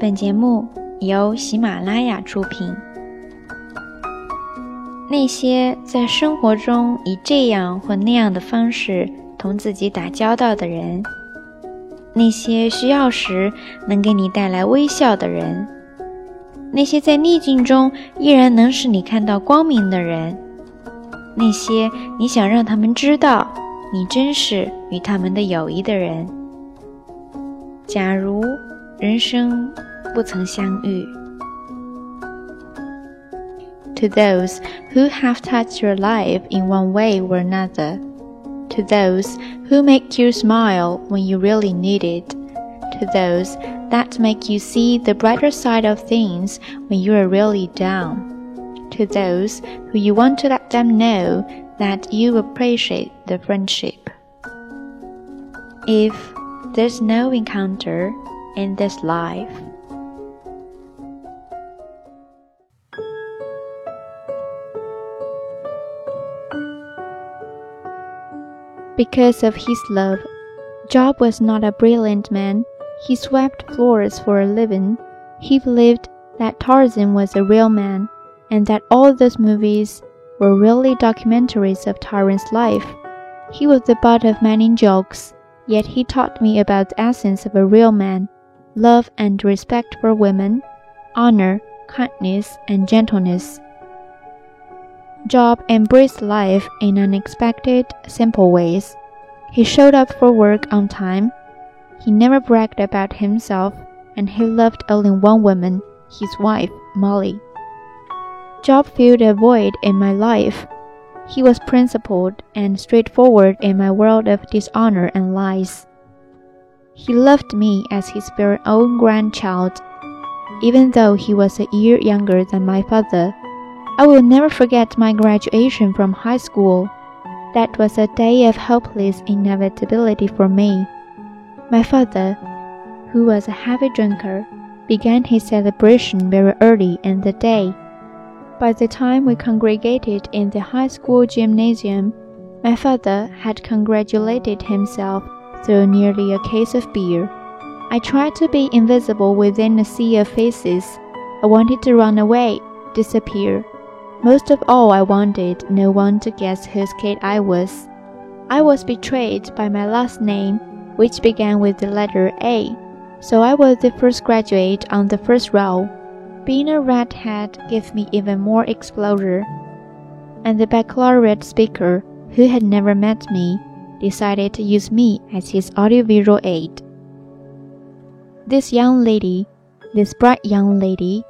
本节目由喜马拉雅出品。那些在生活中以这样或那样的方式同自己打交道的人，那些需要时能给你带来微笑的人，那些在逆境中依然能使你看到光明的人，那些你想让他们知道你珍视与他们的友谊的人。假如人生不曾相遇。To those who have touched your life in one way or another, to those who make you smile when you really need it, to those that make you see the brighter side of things when you are really down, to those who you want to let them know that you appreciate the friendship. If there's no encounter in this life. Because of his love, Job was not a brilliant man. He swept floors for a living. He believed that Tarzan was a real man and that all those movies were really documentaries of Tarzan's life. He was the butt of many jokes Yet he taught me about the essence of a real man love and respect for women, honor, kindness, and gentleness. Job embraced life in unexpected, simple ways. He showed up for work on time. He never bragged about himself, and he loved only one woman, his wife, Molly. Job filled a void in my life he was principled and straightforward in my world of dishonor and lies. He loved me as his very own grandchild, even though he was a year younger than my father. I will never forget my graduation from high school. That was a day of hopeless inevitability for me. My father, who was a heavy drinker, began his celebration very early in the day. By the time we congregated in the high school gymnasium, my father had congratulated himself through nearly a case of beer. I tried to be invisible within a sea of faces. I wanted to run away, disappear. Most of all, I wanted no one to guess whose kid I was. I was betrayed by my last name, which began with the letter A, so I was the first graduate on the first row. Being a redhead gave me even more exposure, and the baccalaureate speaker, who had never met me, decided to use me as his audiovisual aid. This young lady, this bright young lady,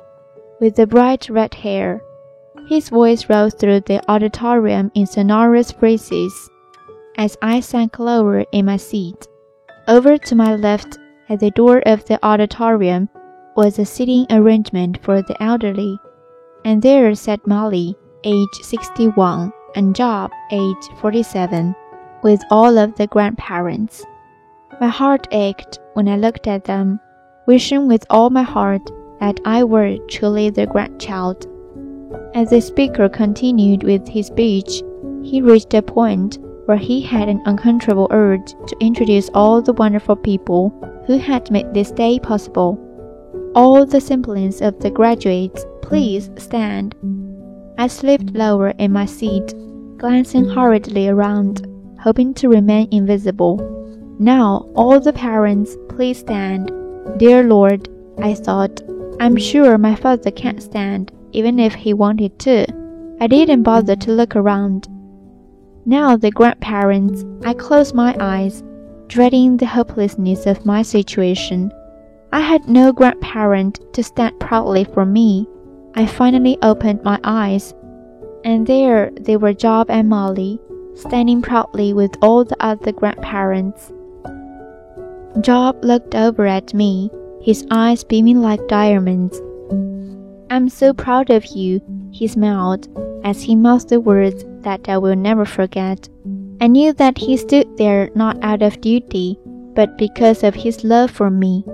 with the bright red hair, his voice rose through the auditorium in sonorous phrases as I sank lower in my seat. Over to my left, at the door of the auditorium, was a sitting arrangement for the elderly, and there sat Molly, age 61, and Job, age 47, with all of the grandparents. My heart ached when I looked at them, wishing with all my heart that I were truly their grandchild. As the speaker continued with his speech, he reached a point where he had an uncontrollable urge to introduce all the wonderful people who had made this day possible. All the semblance of the graduates, please stand. I slipped lower in my seat, glancing hurriedly around, hoping to remain invisible. Now, all the parents, please stand. Dear Lord, I thought, I'm sure my father can't stand, even if he wanted to. I didn't bother to look around. Now, the grandparents, I closed my eyes, dreading the hopelessness of my situation. I had no grandparent to stand proudly for me. I finally opened my eyes, and there they were Job and Molly, standing proudly with all the other grandparents. Job looked over at me, his eyes beaming like diamonds. I'm so proud of you, he smiled as he mouthed the words that I will never forget. I knew that he stood there not out of duty, but because of his love for me.